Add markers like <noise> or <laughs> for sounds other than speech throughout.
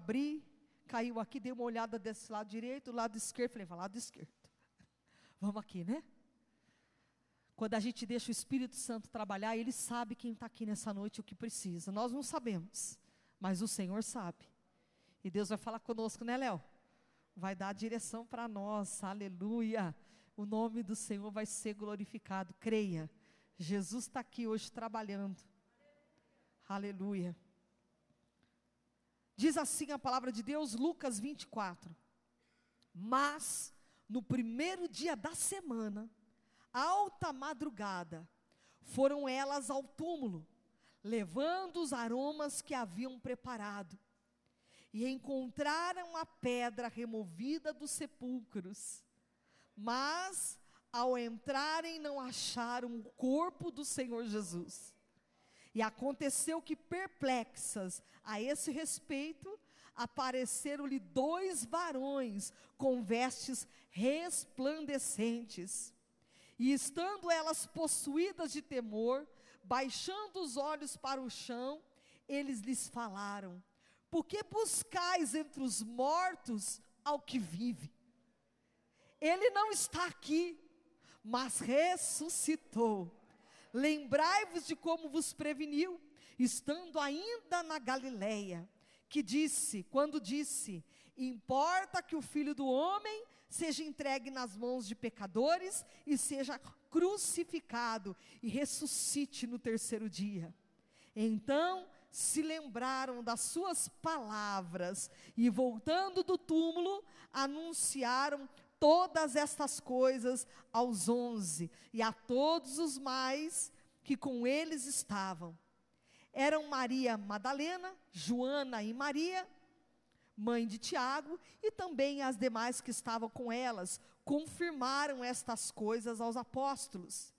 abri, caiu aqui, dei uma olhada desse lado direito, lado esquerdo, falei, vai lado esquerdo. <laughs> Vamos aqui, né? Quando a gente deixa o Espírito Santo trabalhar, ele sabe quem está aqui nessa noite o que precisa. Nós não sabemos, mas o Senhor sabe. E Deus vai falar conosco, né, Léo? Vai dar a direção para nós, aleluia. O nome do Senhor vai ser glorificado, creia. Jesus está aqui hoje trabalhando, aleluia. Diz assim a palavra de Deus, Lucas 24. Mas, no primeiro dia da semana, alta madrugada, foram elas ao túmulo, levando os aromas que haviam preparado, e encontraram a pedra removida dos sepulcros. Mas, ao entrarem, não acharam o corpo do Senhor Jesus. E aconteceu que, perplexas a esse respeito, apareceram-lhe dois varões com vestes resplandecentes e estando elas possuídas de temor, baixando os olhos para o chão, eles lhes falaram: Por que buscais entre os mortos ao que vive? Ele não está aqui, mas ressuscitou. Lembrai-vos de como vos preveniu, estando ainda na Galileia, que disse, quando disse: Importa que o filho do homem seja entregue nas mãos de pecadores e seja crucificado e ressuscite no terceiro dia. Então se lembraram das suas palavras e, voltando do túmulo, anunciaram todas estas coisas aos onze e a todos os mais que com eles estavam. Eram Maria Madalena, Joana e Maria mãe de Tiago, e também as demais que estavam com elas, confirmaram estas coisas aos apóstolos.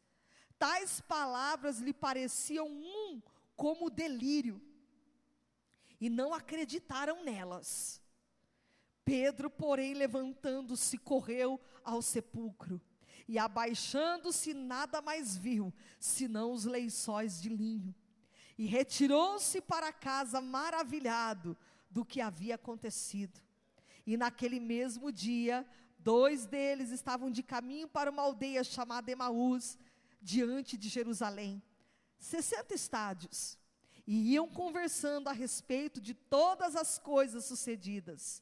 Tais palavras lhe pareciam um como delírio, e não acreditaram nelas. Pedro, porém, levantando-se, correu ao sepulcro, e abaixando-se, nada mais viu, senão os lençóis de linho. E retirou-se para casa maravilhado, do que havia acontecido. E naquele mesmo dia, dois deles estavam de caminho para uma aldeia chamada Emaús, diante de Jerusalém, 60 estádios, e iam conversando a respeito de todas as coisas sucedidas.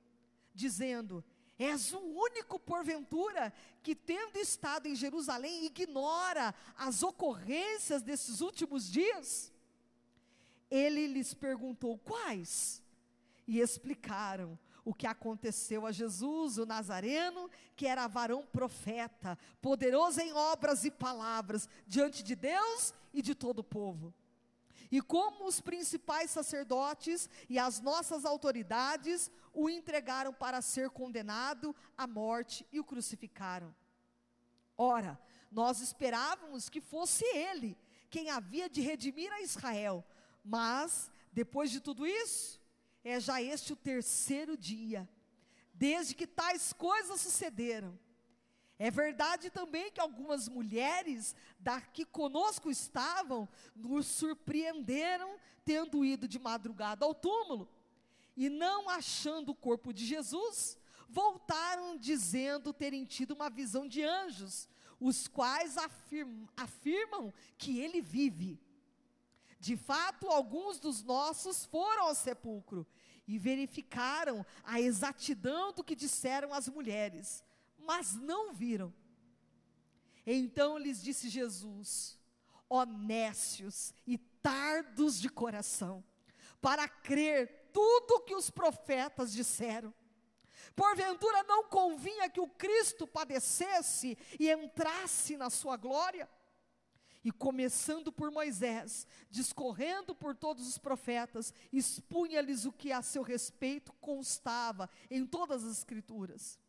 dizendo: És o único, porventura, que, tendo estado em Jerusalém, ignora as ocorrências desses últimos dias? Ele lhes perguntou: Quais? E explicaram o que aconteceu a Jesus, o Nazareno, que era varão profeta, poderoso em obras e palavras, diante de Deus e de todo o povo. E como os principais sacerdotes e as nossas autoridades o entregaram para ser condenado à morte e o crucificaram. Ora, nós esperávamos que fosse ele quem havia de redimir a Israel, mas, depois de tudo isso, é já este o terceiro dia, desde que tais coisas sucederam. É verdade também que algumas mulheres da que conosco estavam nos surpreenderam tendo ido de madrugada ao túmulo e não achando o corpo de Jesus, voltaram dizendo terem tido uma visão de anjos, os quais afirmam, afirmam que ele vive. De fato, alguns dos nossos foram ao sepulcro e verificaram a exatidão do que disseram as mulheres mas não viram. Então lhes disse Jesus: honestos e tardos de coração, para crer tudo o que os profetas disseram. Porventura não convinha que o Cristo padecesse e entrasse na sua glória? E começando por Moisés, discorrendo por todos os profetas, expunha-lhes o que a seu respeito constava em todas as Escrituras.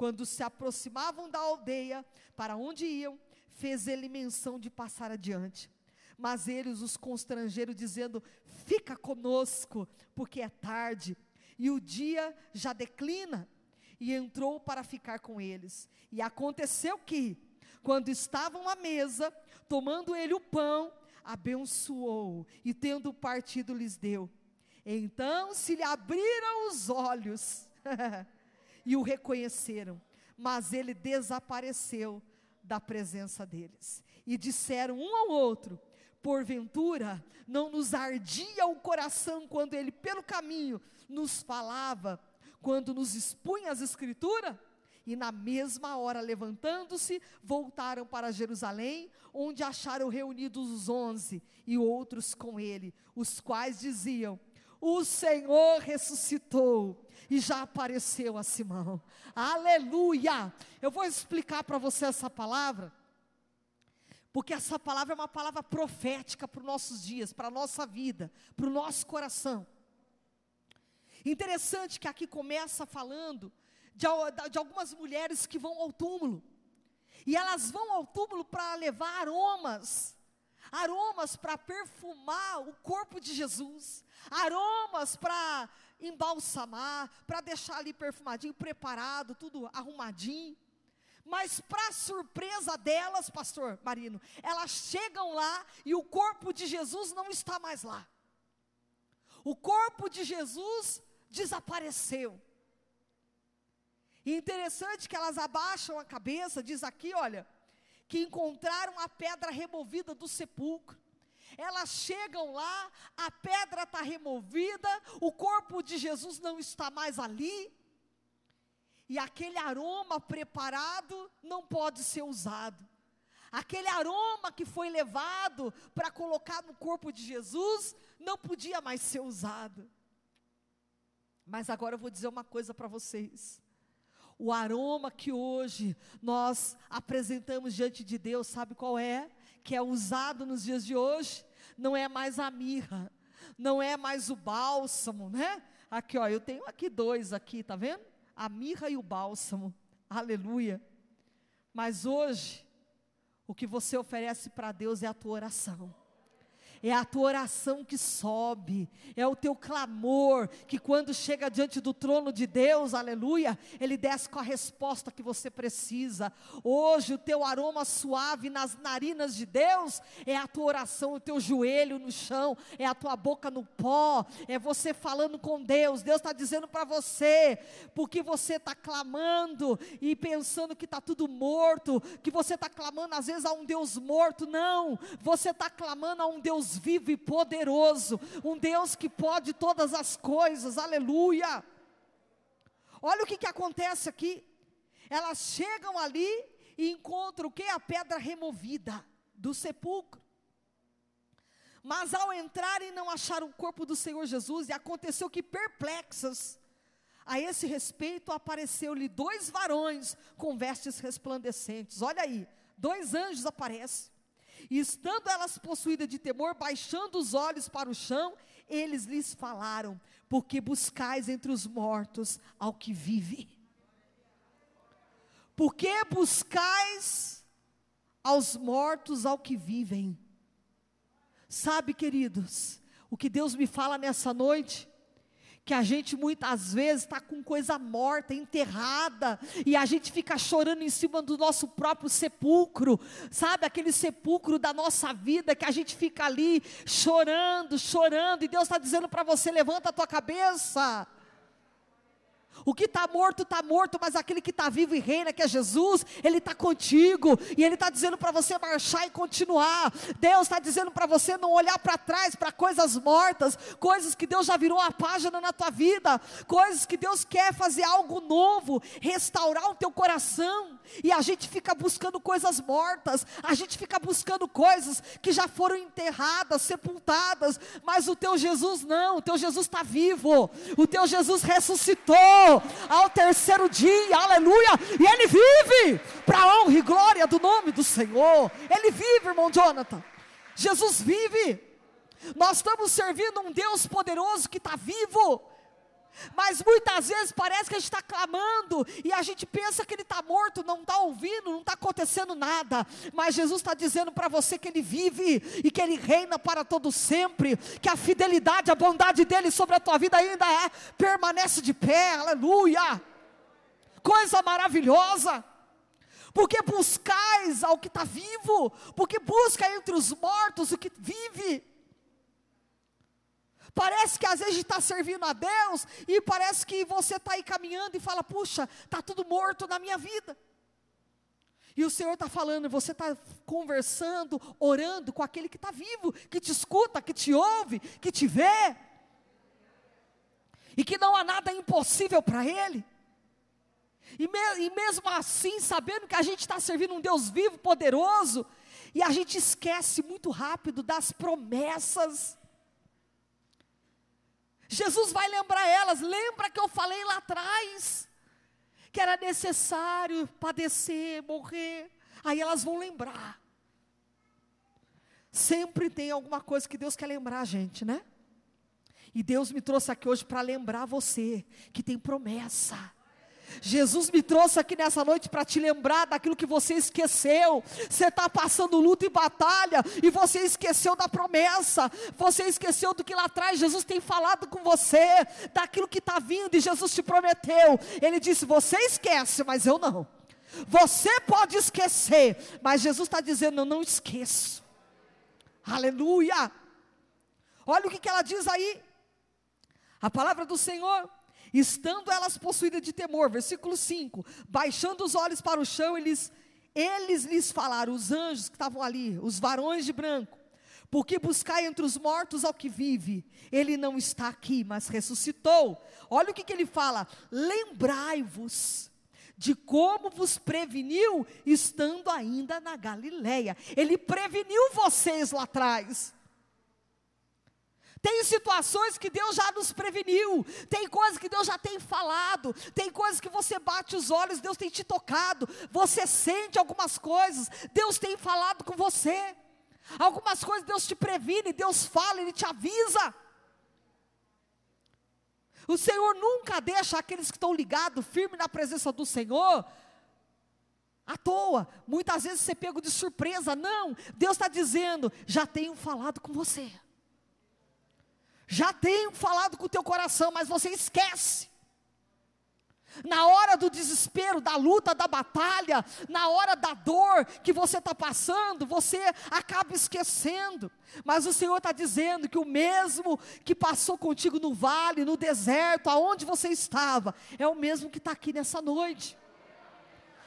Quando se aproximavam da aldeia para onde iam, fez ele menção de passar adiante. Mas eles os constrangeram, dizendo: Fica conosco, porque é tarde, e o dia já declina. E entrou para ficar com eles. E aconteceu que, quando estavam à mesa, tomando ele o pão, abençoou e tendo partido lhes deu. Então se lhe abriram os olhos <laughs> e o reconheceram, mas ele desapareceu da presença deles. E disseram um ao outro: Porventura não nos ardia o coração quando ele pelo caminho nos falava, quando nos expunha as escrituras? E na mesma hora, levantando-se, voltaram para Jerusalém, onde acharam reunidos os onze e outros com ele, os quais diziam: O Senhor ressuscitou e já apareceu a Simão. Aleluia! Eu vou explicar para você essa palavra, porque essa palavra é uma palavra profética para os nossos dias, para a nossa vida, para o nosso coração. Interessante que aqui começa falando de, de algumas mulheres que vão ao túmulo. E elas vão ao túmulo para levar aromas, aromas para perfumar o corpo de Jesus, aromas para embalsamar, para deixar ali perfumadinho, preparado, tudo arrumadinho. Mas para surpresa delas, pastor Marino, elas chegam lá e o corpo de Jesus não está mais lá. O corpo de Jesus desapareceu. E interessante que elas abaixam a cabeça, diz aqui, olha, que encontraram a pedra removida do sepulcro. Elas chegam lá, a pedra está removida, o corpo de Jesus não está mais ali, e aquele aroma preparado não pode ser usado. Aquele aroma que foi levado para colocar no corpo de Jesus não podia mais ser usado. Mas agora eu vou dizer uma coisa para vocês o aroma que hoje nós apresentamos diante de Deus, sabe qual é? Que é usado nos dias de hoje, não é mais a mirra, não é mais o bálsamo, né? Aqui, ó, eu tenho aqui dois aqui, tá vendo? A mirra e o bálsamo. Aleluia. Mas hoje, o que você oferece para Deus é a tua oração é a tua oração que sobe, é o teu clamor, que quando chega diante do trono de Deus, aleluia, Ele desce com a resposta que você precisa. Hoje, o teu aroma suave nas narinas de Deus é a tua oração, o teu joelho no chão, é a tua boca no pó, é você falando com Deus. Deus está dizendo para você, porque você está clamando e pensando que está tudo morto, que você está clamando às vezes a um Deus morto, não, você está clamando a um Deus Deus vivo e poderoso, um Deus que pode todas as coisas, aleluia. Olha o que, que acontece aqui. Elas chegam ali e encontram o que? A pedra removida do sepulcro. Mas ao entrarem não acharam o corpo do Senhor Jesus, e aconteceu que perplexas, a esse respeito apareceu-lhe dois varões com vestes resplandecentes. Olha aí, dois anjos aparecem. E estando elas possuídas de temor, baixando os olhos para o chão, eles lhes falaram: Porque buscais entre os mortos ao que vive? Porque buscais aos mortos ao que vivem? Sabe, queridos, o que Deus me fala nessa noite? Que a gente muitas vezes está com coisa morta, enterrada, e a gente fica chorando em cima do nosso próprio sepulcro, sabe? Aquele sepulcro da nossa vida que a gente fica ali chorando, chorando, e Deus está dizendo para você: levanta a tua cabeça. O que está morto, está morto, mas aquele que está vivo e reina, que é Jesus, Ele está contigo, e Ele está dizendo para você marchar e continuar. Deus está dizendo para você não olhar para trás, para coisas mortas, coisas que Deus já virou a página na tua vida, coisas que Deus quer fazer algo novo, restaurar o teu coração, e a gente fica buscando coisas mortas, a gente fica buscando coisas que já foram enterradas, sepultadas, mas o teu Jesus não, o teu Jesus está vivo, o teu Jesus ressuscitou ao terceiro dia, aleluia, e ele vive para a honra e glória do nome do Senhor. Ele vive, irmão Jonathan. Jesus vive. Nós estamos servindo um Deus poderoso que está vivo. Mas muitas vezes parece que a gente está clamando e a gente pensa que ele está morto, não está ouvindo, não está acontecendo nada. Mas Jesus está dizendo para você que ele vive e que ele reina para todo sempre, que a fidelidade, a bondade dele sobre a tua vida ainda é, permanece de pé, aleluia. Coisa maravilhosa. Porque buscais ao que está vivo, porque busca entre os mortos o que vive. Parece que às vezes está servindo a Deus e parece que você está aí caminhando e fala: puxa, está tudo morto na minha vida. E o Senhor está falando, você está conversando, orando com aquele que está vivo, que te escuta, que te ouve, que te vê, e que não há nada impossível para Ele. E, me, e mesmo assim, sabendo que a gente está servindo um Deus vivo, poderoso, e a gente esquece muito rápido das promessas Jesus vai lembrar elas, lembra que eu falei lá atrás, que era necessário padecer, morrer, aí elas vão lembrar. Sempre tem alguma coisa que Deus quer lembrar a gente, né? E Deus me trouxe aqui hoje para lembrar você que tem promessa. Jesus me trouxe aqui nessa noite para te lembrar daquilo que você esqueceu. Você está passando luta e batalha e você esqueceu da promessa. Você esqueceu do que lá atrás Jesus tem falado com você, daquilo que está vindo e Jesus te prometeu. Ele disse: Você esquece, mas eu não. Você pode esquecer, mas Jesus está dizendo: Eu não esqueço. Aleluia. Olha o que, que ela diz aí. A palavra do Senhor Estando elas possuídas de temor, versículo 5: baixando os olhos para o chão, eles, eles lhes falaram, os anjos que estavam ali, os varões de branco, porque buscai entre os mortos ao que vive, ele não está aqui, mas ressuscitou. Olha o que, que ele fala: lembrai-vos de como vos preveniu estando ainda na Galileia. Ele preveniu vocês lá atrás. Tem situações que Deus já nos preveniu, tem coisas que Deus já tem falado, tem coisas que você bate os olhos, Deus tem te tocado, você sente algumas coisas, Deus tem falado com você. Algumas coisas Deus te previne, Deus fala, Ele te avisa. O Senhor nunca deixa aqueles que estão ligados, firmes na presença do Senhor, à toa. Muitas vezes você pega de surpresa. Não, Deus está dizendo: já tenho falado com você já tenho falado com o teu coração, mas você esquece. Na hora do desespero, da luta, da batalha, na hora da dor que você está passando, você acaba esquecendo. Mas o Senhor está dizendo que o mesmo que passou contigo no vale, no deserto, aonde você estava, é o mesmo que está aqui nessa noite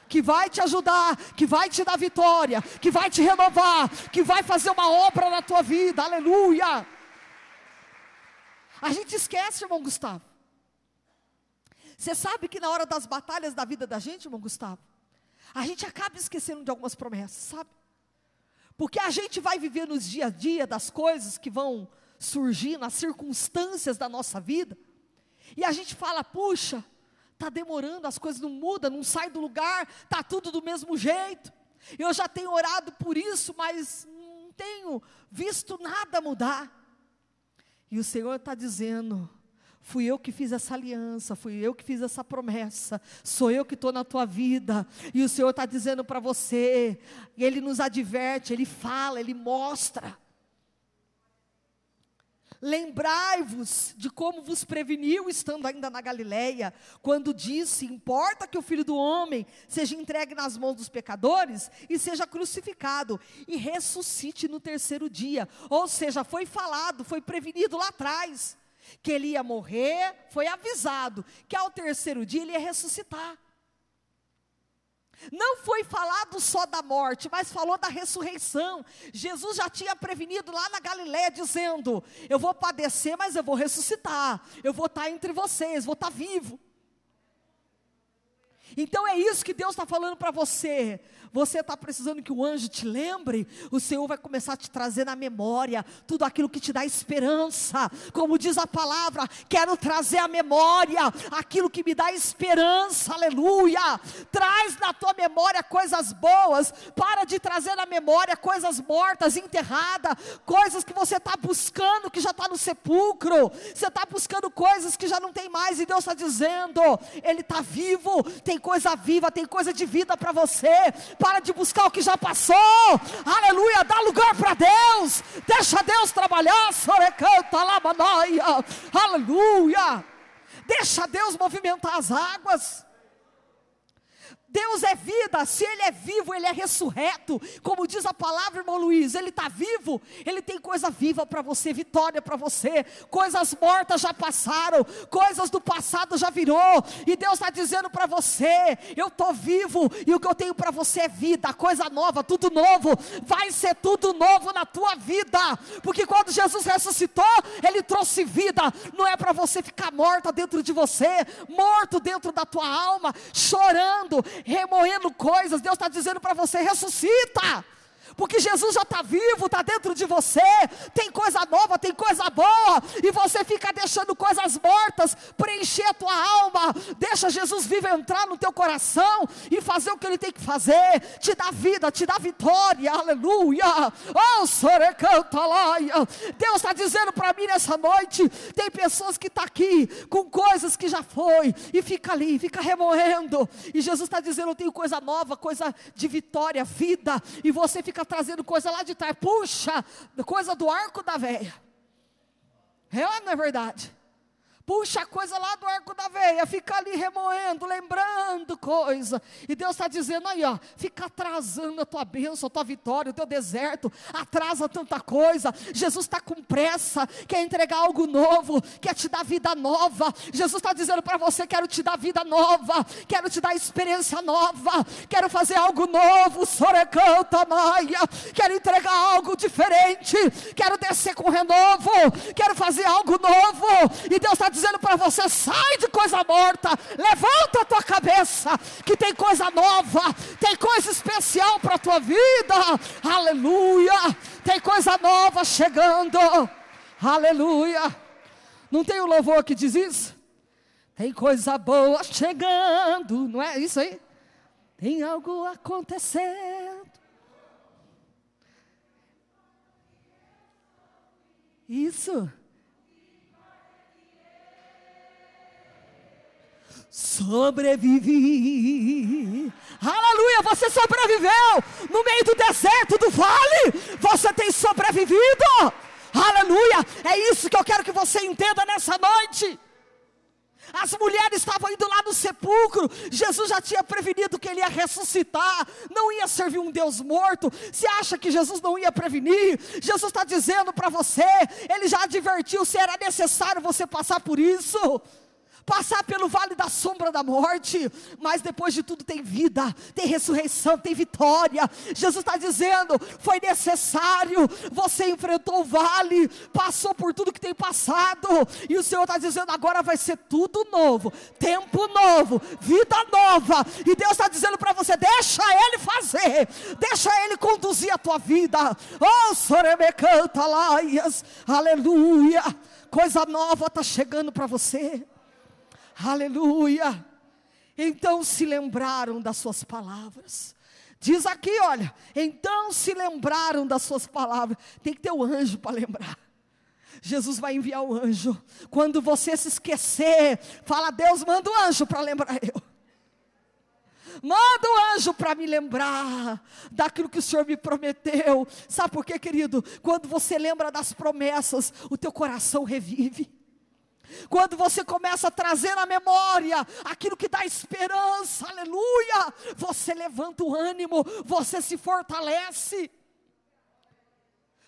que vai te ajudar, que vai te dar vitória, que vai te renovar, que vai fazer uma obra na tua vida, aleluia. A gente esquece, irmão Gustavo. Você sabe que na hora das batalhas da vida da gente, irmão Gustavo, a gente acaba esquecendo de algumas promessas, sabe? Porque a gente vai viver nos dia a dia das coisas que vão surgir, nas circunstâncias da nossa vida, e a gente fala, puxa, está demorando, as coisas não mudam, não sai do lugar, está tudo do mesmo jeito. Eu já tenho orado por isso, mas não tenho visto nada mudar. E o Senhor está dizendo: Fui eu que fiz essa aliança, fui eu que fiz essa promessa, sou eu que estou na tua vida, e o Senhor está dizendo para você, Ele nos adverte, Ele fala, Ele mostra. Lembrai-vos de como vos preveniu estando ainda na Galileia, quando disse: Importa que o filho do homem seja entregue nas mãos dos pecadores e seja crucificado e ressuscite no terceiro dia. Ou seja, foi falado, foi prevenido lá atrás que ele ia morrer, foi avisado que ao terceiro dia ele ia ressuscitar. Não foi falado só da morte, mas falou da ressurreição. Jesus já tinha prevenido lá na Galiléia, dizendo: Eu vou padecer, mas eu vou ressuscitar. Eu vou estar entre vocês, vou estar vivo. Então é isso que Deus está falando para você. Você está precisando que o anjo te lembre, o Senhor vai começar a te trazer na memória tudo aquilo que te dá esperança. Como diz a palavra, quero trazer à memória aquilo que me dá esperança, aleluia. Traz na tua memória coisas boas, para de trazer na memória coisas mortas, enterradas, coisas que você está buscando, que já está no sepulcro. Você está buscando coisas que já não tem mais, e Deus está dizendo: Ele está vivo, tem coisa viva, tem coisa de vida para você. Para de buscar o que já passou, aleluia, dá lugar para Deus, deixa Deus trabalhar, sorecanta, labanaia, aleluia, deixa Deus movimentar as águas. Deus é vida, se Ele é vivo, Ele é ressurreto. Como diz a palavra, irmão Luiz, Ele está vivo, Ele tem coisa viva para você, vitória para você. Coisas mortas já passaram, coisas do passado já virou. E Deus está dizendo para você: Eu estou vivo, e o que eu tenho para você é vida, coisa nova, tudo novo. Vai ser tudo novo na tua vida, porque quando Jesus ressuscitou, Ele trouxe vida. Não é para você ficar morta dentro de você, morto dentro da tua alma, chorando remoendo coisas. Deus está dizendo para você: ressuscita porque Jesus já está vivo, está dentro de você, tem coisa nova, tem coisa boa, e você fica deixando coisas mortas preencher a tua alma, deixa Jesus vivo entrar no teu coração e fazer o que ele tem que fazer, te dá vida, te dá vitória, aleluia. Oh, Sorecantalaia, Deus está dizendo para mim nessa noite: tem pessoas que estão tá aqui com coisas que já foi, e fica ali, fica remoendo, e Jesus está dizendo: eu tenho coisa nova, coisa de vitória, vida, e você fica trazendo coisa lá de trás. Puxa, coisa do arco da véia. É ou não é verdade? Puxa a coisa lá do arco da veia, fica ali remoendo, lembrando coisa. E Deus está dizendo aí, ó, fica atrasando a tua bênção, a tua vitória, o teu deserto, atrasa tanta coisa. Jesus está com pressa, quer entregar algo novo, quer te dar vida nova. Jesus está dizendo para você: quero te dar vida nova, quero te dar experiência nova, quero fazer algo novo, Sorecanta Maia, quero entregar algo diferente, quero descer com renovo, quero fazer algo novo. E Deus está dizendo para você: sai de coisa morta, levanta a tua cabeça, que tem coisa nova, tem coisa especial para a tua vida, aleluia, tem coisa nova chegando, aleluia. Não tem o um louvor que diz isso? Tem coisa boa chegando, não é isso aí? Tem algo acontecendo. Isso. Sobrevivi. Aleluia, você sobreviveu no meio do deserto, do vale, você tem sobrevivido. Aleluia, é isso que eu quero que você entenda nessa noite. As mulheres estavam indo lá no sepulcro. Jesus já tinha prevenido que ele ia ressuscitar. Não ia servir um Deus morto. Você acha que Jesus não ia prevenir? Jesus está dizendo para você. Ele já advertiu se era necessário você passar por isso passar pelo vale da sombra da morte, mas depois de tudo tem vida, tem ressurreição, tem vitória. Jesus está dizendo: foi necessário, você enfrentou o vale, passou por tudo que tem passado, e o Senhor está dizendo: agora vai ser tudo novo, tempo novo, vida nova, e Deus está dizendo para você: deixa Ele fazer, deixa Ele conduzir a tua vida. Oh, Soremecanta Laias, aleluia, coisa nova está chegando para você. Aleluia. Então se lembraram das suas palavras. Diz aqui, olha, então se lembraram das suas palavras. Tem que ter o um anjo para lembrar. Jesus vai enviar o anjo. Quando você se esquecer, fala, Deus, manda o anjo para lembrar eu. Manda o anjo para me lembrar daquilo que o Senhor me prometeu. Sabe por quê, querido? Quando você lembra das promessas, o teu coração revive. Quando você começa a trazer na memória aquilo que dá esperança, aleluia, você levanta o ânimo, você se fortalece.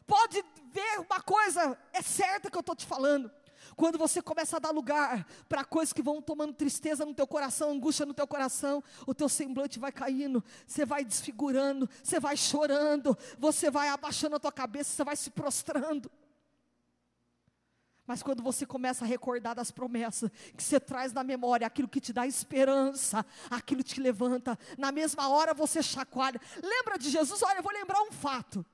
Pode ver uma coisa, é certa que eu estou te falando. Quando você começa a dar lugar para coisas que vão tomando tristeza no teu coração, angústia no teu coração, o teu semblante vai caindo, você vai desfigurando, você vai chorando, você vai abaixando a tua cabeça, você vai se prostrando. Mas quando você começa a recordar das promessas, que você traz na memória aquilo que te dá esperança, aquilo te levanta, na mesma hora você chacoalha. Lembra de Jesus? Olha, eu vou lembrar um fato.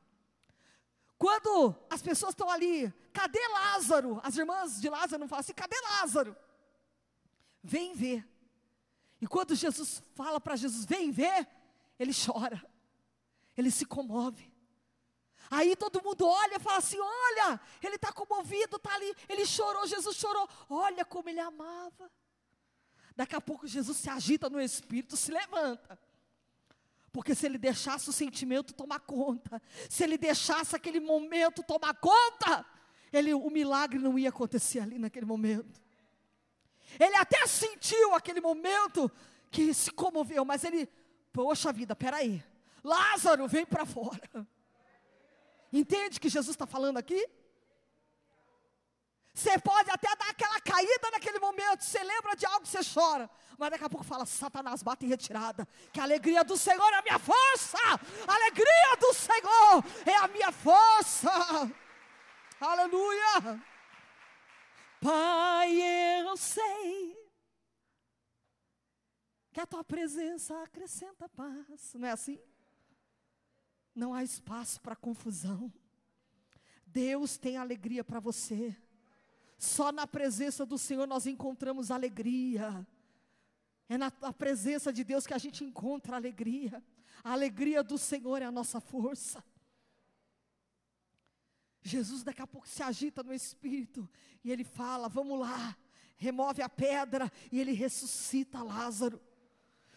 Quando as pessoas estão ali, cadê Lázaro? As irmãs de Lázaro não falam assim, cadê Lázaro? Vem ver. E quando Jesus fala para Jesus, vem ver, ele chora, ele se comove. Aí todo mundo olha e fala assim: olha, ele está comovido, está ali, ele chorou, Jesus chorou, olha como ele amava. Daqui a pouco Jesus se agita no espírito, se levanta. Porque se ele deixasse o sentimento tomar conta, se ele deixasse aquele momento tomar conta, ele, o milagre não ia acontecer ali naquele momento. Ele até sentiu aquele momento que se comoveu, mas ele, poxa vida, peraí, Lázaro, vem para fora. Entende que Jesus está falando aqui? Você pode até dar aquela caída naquele momento, você lembra de algo, você chora. Mas daqui a pouco fala, Satanás bate em retirada. Que a alegria do Senhor é a minha força. A alegria do Senhor é a minha força. Aleluia. Pai, eu sei que a tua presença acrescenta paz. Não é assim? Não há espaço para confusão. Deus tem alegria para você. Só na presença do Senhor nós encontramos alegria. É na, presença de Deus que a gente encontra alegria. A alegria do Senhor é a nossa força. Jesus daqui a pouco se agita no espírito e ele fala: Vamos lá, remove a pedra e ele ressuscita Lázaro.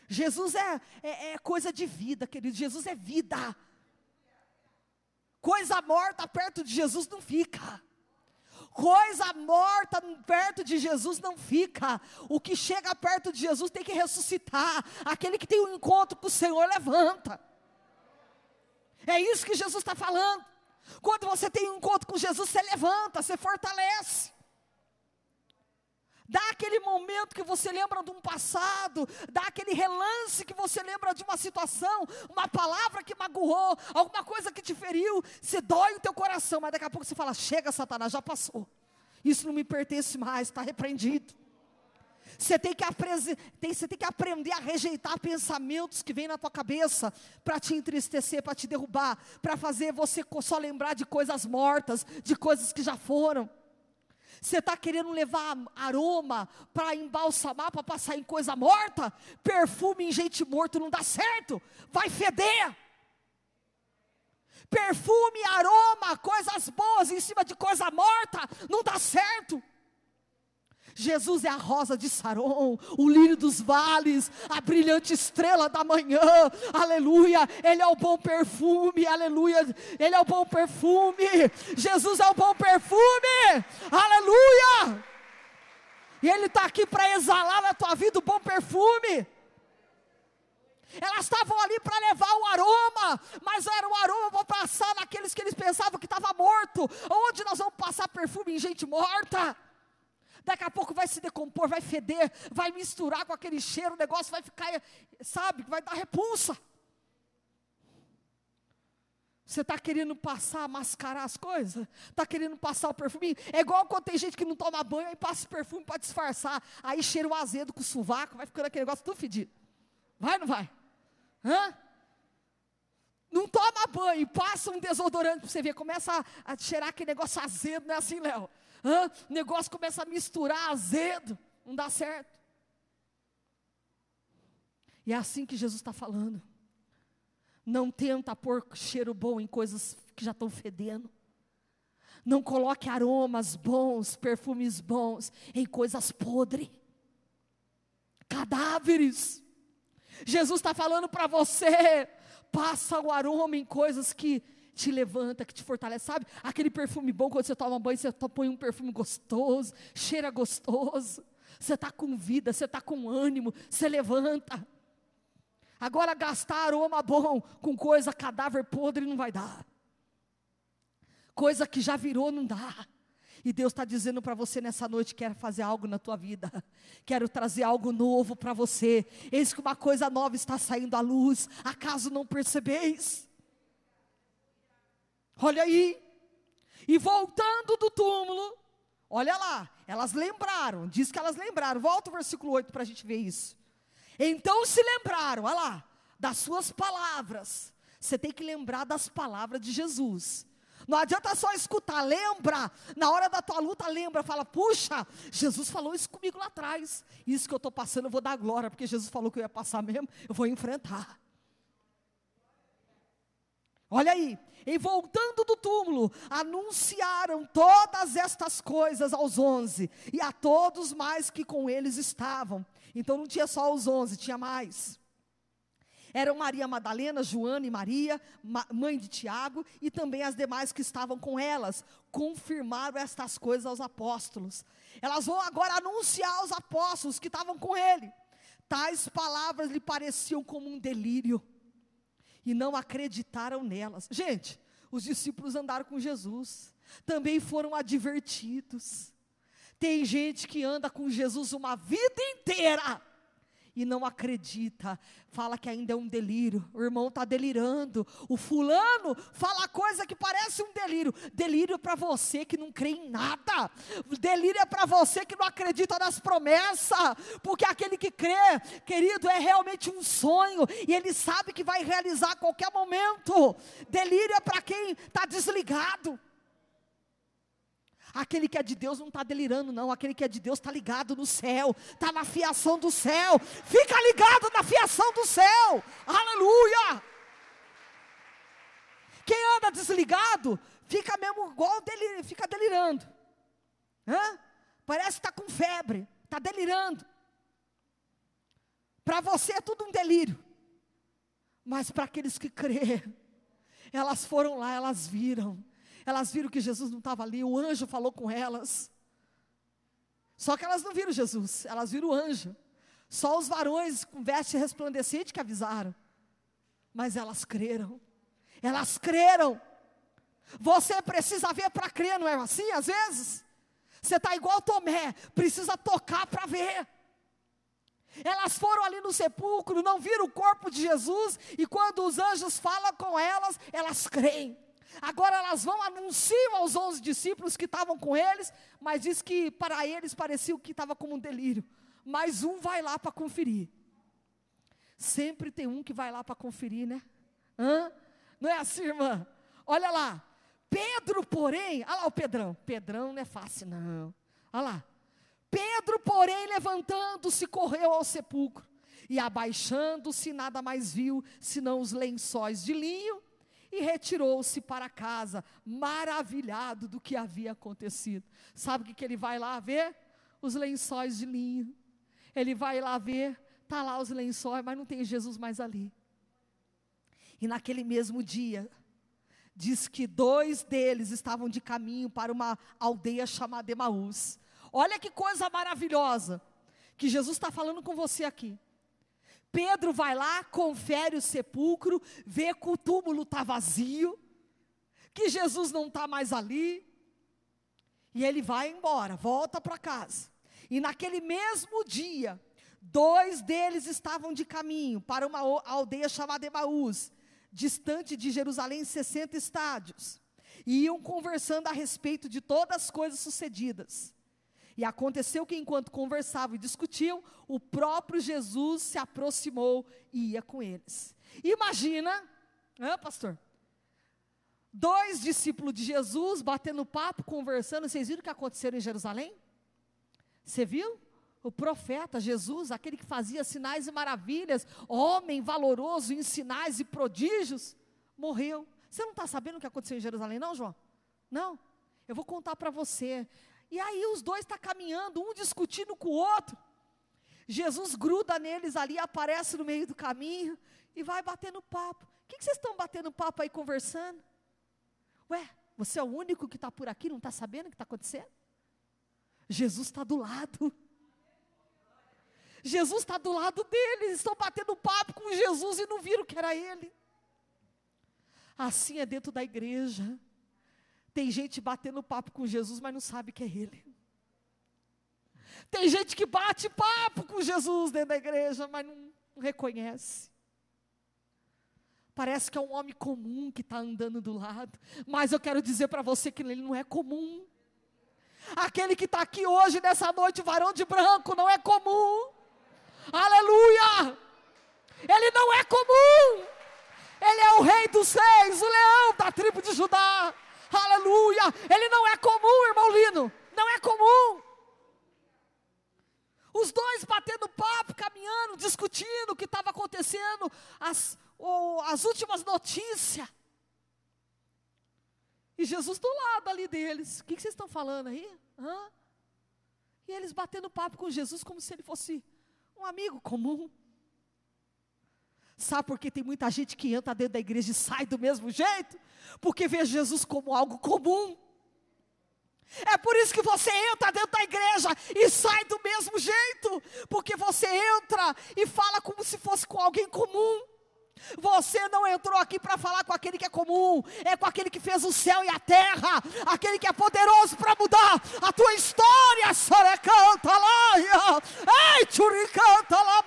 Jesus é, é, é coisa de vida, querido. Jesus é vida. Coisa morta perto de Jesus não fica. Coisa morta perto de Jesus não fica. O que chega perto de Jesus tem que ressuscitar. Aquele que tem um encontro com o Senhor levanta. É isso que Jesus está falando. Quando você tem um encontro com Jesus, você levanta, você fortalece. Dá aquele momento que você lembra de um passado, dá aquele relance que você lembra de uma situação, uma palavra que magoou, alguma coisa que te feriu, você dói o teu coração, mas daqui a pouco você fala: chega, Satanás, já passou. Isso não me pertence mais, está repreendido. Você tem, que tem, você tem que aprender a rejeitar pensamentos que vêm na tua cabeça para te entristecer, para te derrubar, para fazer você só lembrar de coisas mortas, de coisas que já foram. Você está querendo levar aroma para embalsamar, para passar em coisa morta? Perfume em gente morta não dá certo, vai feder. Perfume, aroma, coisas boas em cima de coisa morta, não dá certo. Jesus é a rosa de Saron, o lírio dos vales, a brilhante estrela da manhã, aleluia. Ele é o bom perfume, aleluia. Ele é o bom perfume. Jesus é o bom perfume, aleluia. E Ele está aqui para exalar na tua vida o bom perfume. Elas estavam ali para levar o aroma, mas era o aroma para passar naqueles que eles pensavam que estava morto. Onde nós vamos passar perfume em gente morta? Daqui a pouco vai se decompor, vai feder, vai misturar com aquele cheiro, o negócio vai ficar, sabe, vai dar repulsa. Você está querendo passar, mascarar as coisas? Está querendo passar o perfume? É igual quando tem gente que não toma banho e passa perfume para disfarçar. Aí cheira o azedo com o sovaco, vai ficando aquele negócio tudo fedido. Vai ou não vai? Hã? Não toma banho, passa um desodorante para você ver, começa a, a cheirar aquele negócio azedo, não é assim, Léo? O negócio começa a misturar azedo, não dá certo. E é assim que Jesus está falando. Não tenta pôr cheiro bom em coisas que já estão fedendo. Não coloque aromas bons, perfumes bons em coisas podres, cadáveres. Jesus está falando para você, passa o aroma em coisas que te levanta, que te fortalece, sabe? Aquele perfume bom quando você toma banho, você põe um perfume gostoso, cheira gostoso. Você está com vida, você está com ânimo, você levanta. Agora gastar aroma bom com coisa cadáver podre não vai dar. Coisa que já virou não dá. E Deus está dizendo para você nessa noite: quero fazer algo na tua vida, quero trazer algo novo para você. Eis que uma coisa nova está saindo à luz, acaso não percebeis? Olha aí. E voltando do túmulo, Olha lá, elas lembraram, diz que elas lembraram. Volta o versículo 8 para a gente ver isso. Então se lembraram, olha lá, das suas palavras. Você tem que lembrar das palavras de Jesus. Não adianta só escutar, lembra. Na hora da tua luta, lembra, fala: puxa, Jesus falou isso comigo lá atrás. Isso que eu estou passando, eu vou dar glória, porque Jesus falou que eu ia passar mesmo, eu vou enfrentar. Olha aí, e voltando do túmulo, anunciaram todas estas coisas aos onze e a todos mais que com eles estavam. Então não tinha só os onze, tinha mais. Eram Maria Madalena, Joana e Maria, mãe de Tiago, e também as demais que estavam com elas, confirmaram estas coisas aos apóstolos. Elas vão agora anunciar aos apóstolos que estavam com ele. Tais palavras lhe pareciam como um delírio, e não acreditaram nelas. Gente, os discípulos andaram com Jesus, também foram advertidos. Tem gente que anda com Jesus uma vida inteira e não acredita, fala que ainda é um delírio, o irmão está delirando, o fulano fala coisa que parece um delírio, delírio para você que não crê em nada, delírio é para você que não acredita nas promessas, porque aquele que crê, querido, é realmente um sonho, e ele sabe que vai realizar a qualquer momento, delírio é para quem está desligado, Aquele que é de Deus não está delirando, não. Aquele que é de Deus está ligado no céu, está na fiação do céu. Fica ligado na fiação do céu. Aleluia! Quem anda desligado, fica mesmo igual delir, fica delirando. Hã? Parece que está com febre, está delirando. Para você é tudo um delírio. Mas para aqueles que crê, elas foram lá, elas viram elas viram que Jesus não estava ali, o anjo falou com elas. Só que elas não viram Jesus, elas viram o anjo. Só os varões com veste resplandecente que avisaram. Mas elas creram. Elas creram. Você precisa ver para crer, não é assim? Às vezes, você está igual Tomé, precisa tocar para ver. Elas foram ali no sepulcro, não viram o corpo de Jesus, e quando os anjos falam com elas, elas creem. Agora elas vão anunciam aos onze discípulos que estavam com eles, mas diz que para eles parecia que estava como um delírio. Mas um vai lá para conferir. Sempre tem um que vai lá para conferir, né? Hã? Não é assim, irmã? Olha lá. Pedro, porém, olha lá o Pedrão. Pedrão não é fácil, não. Olha lá. Pedro, porém, levantando-se, correu ao sepulcro. E abaixando-se, nada mais viu, senão os lençóis de linho e retirou-se para casa, maravilhado do que havia acontecido. Sabe o que, que ele vai lá ver? Os lençóis de linho. Ele vai lá ver, está lá os lençóis, mas não tem Jesus mais ali. E naquele mesmo dia, diz que dois deles estavam de caminho para uma aldeia chamada Emaús. Olha que coisa maravilhosa que Jesus está falando com você aqui. Pedro vai lá, confere o sepulcro, vê que o túmulo está vazio, que Jesus não está mais ali, e ele vai embora, volta para casa. E naquele mesmo dia, dois deles estavam de caminho para uma aldeia chamada Emaús, distante de Jerusalém 60 estádios, e iam conversando a respeito de todas as coisas sucedidas. E aconteceu que enquanto conversavam e discutiam, o próprio Jesus se aproximou e ia com eles. Imagina, hein, pastor? Dois discípulos de Jesus batendo papo, conversando. Vocês viram o que aconteceu em Jerusalém? Você viu? O profeta Jesus, aquele que fazia sinais e maravilhas, homem valoroso em sinais e prodígios, morreu. Você não está sabendo o que aconteceu em Jerusalém, não, João? Não? Eu vou contar para você. E aí os dois estão tá caminhando, um discutindo com o outro. Jesus gruda neles ali, aparece no meio do caminho e vai batendo papo. O que, que vocês estão batendo papo aí conversando? Ué, você é o único que está por aqui, não está sabendo o que está acontecendo? Jesus está do lado. Jesus está do lado deles, estão batendo papo com Jesus e não viram que era ele. Assim é dentro da igreja. Tem gente batendo papo com Jesus, mas não sabe que é Ele. Tem gente que bate papo com Jesus dentro da igreja, mas não, não reconhece. Parece que é um homem comum que está andando do lado, mas eu quero dizer para você que ele não é comum. Aquele que está aqui hoje, nessa noite, varão de branco, não é comum. Aleluia! Ele não é comum. Ele é o rei dos reis, o leão da tribo de Judá. Aleluia! Ele não é comum, irmão Lino. Não é comum. Os dois batendo papo, caminhando, discutindo o que estava acontecendo, as, ou, as últimas notícias. E Jesus do lado ali deles. O que, que vocês estão falando aí? Hã? E eles batendo papo com Jesus como se ele fosse um amigo comum. Sabe por que tem muita gente que entra dentro da igreja e sai do mesmo jeito? Porque vê Jesus como algo comum. É por isso que você entra dentro da igreja e sai do mesmo jeito, porque você entra e fala como se fosse com alguém comum. Você não entrou aqui para falar com aquele que é comum, é com aquele que fez o céu e a terra, aquele que é poderoso para mudar a tua história. Sorecanta lá, ei, churicanta lá,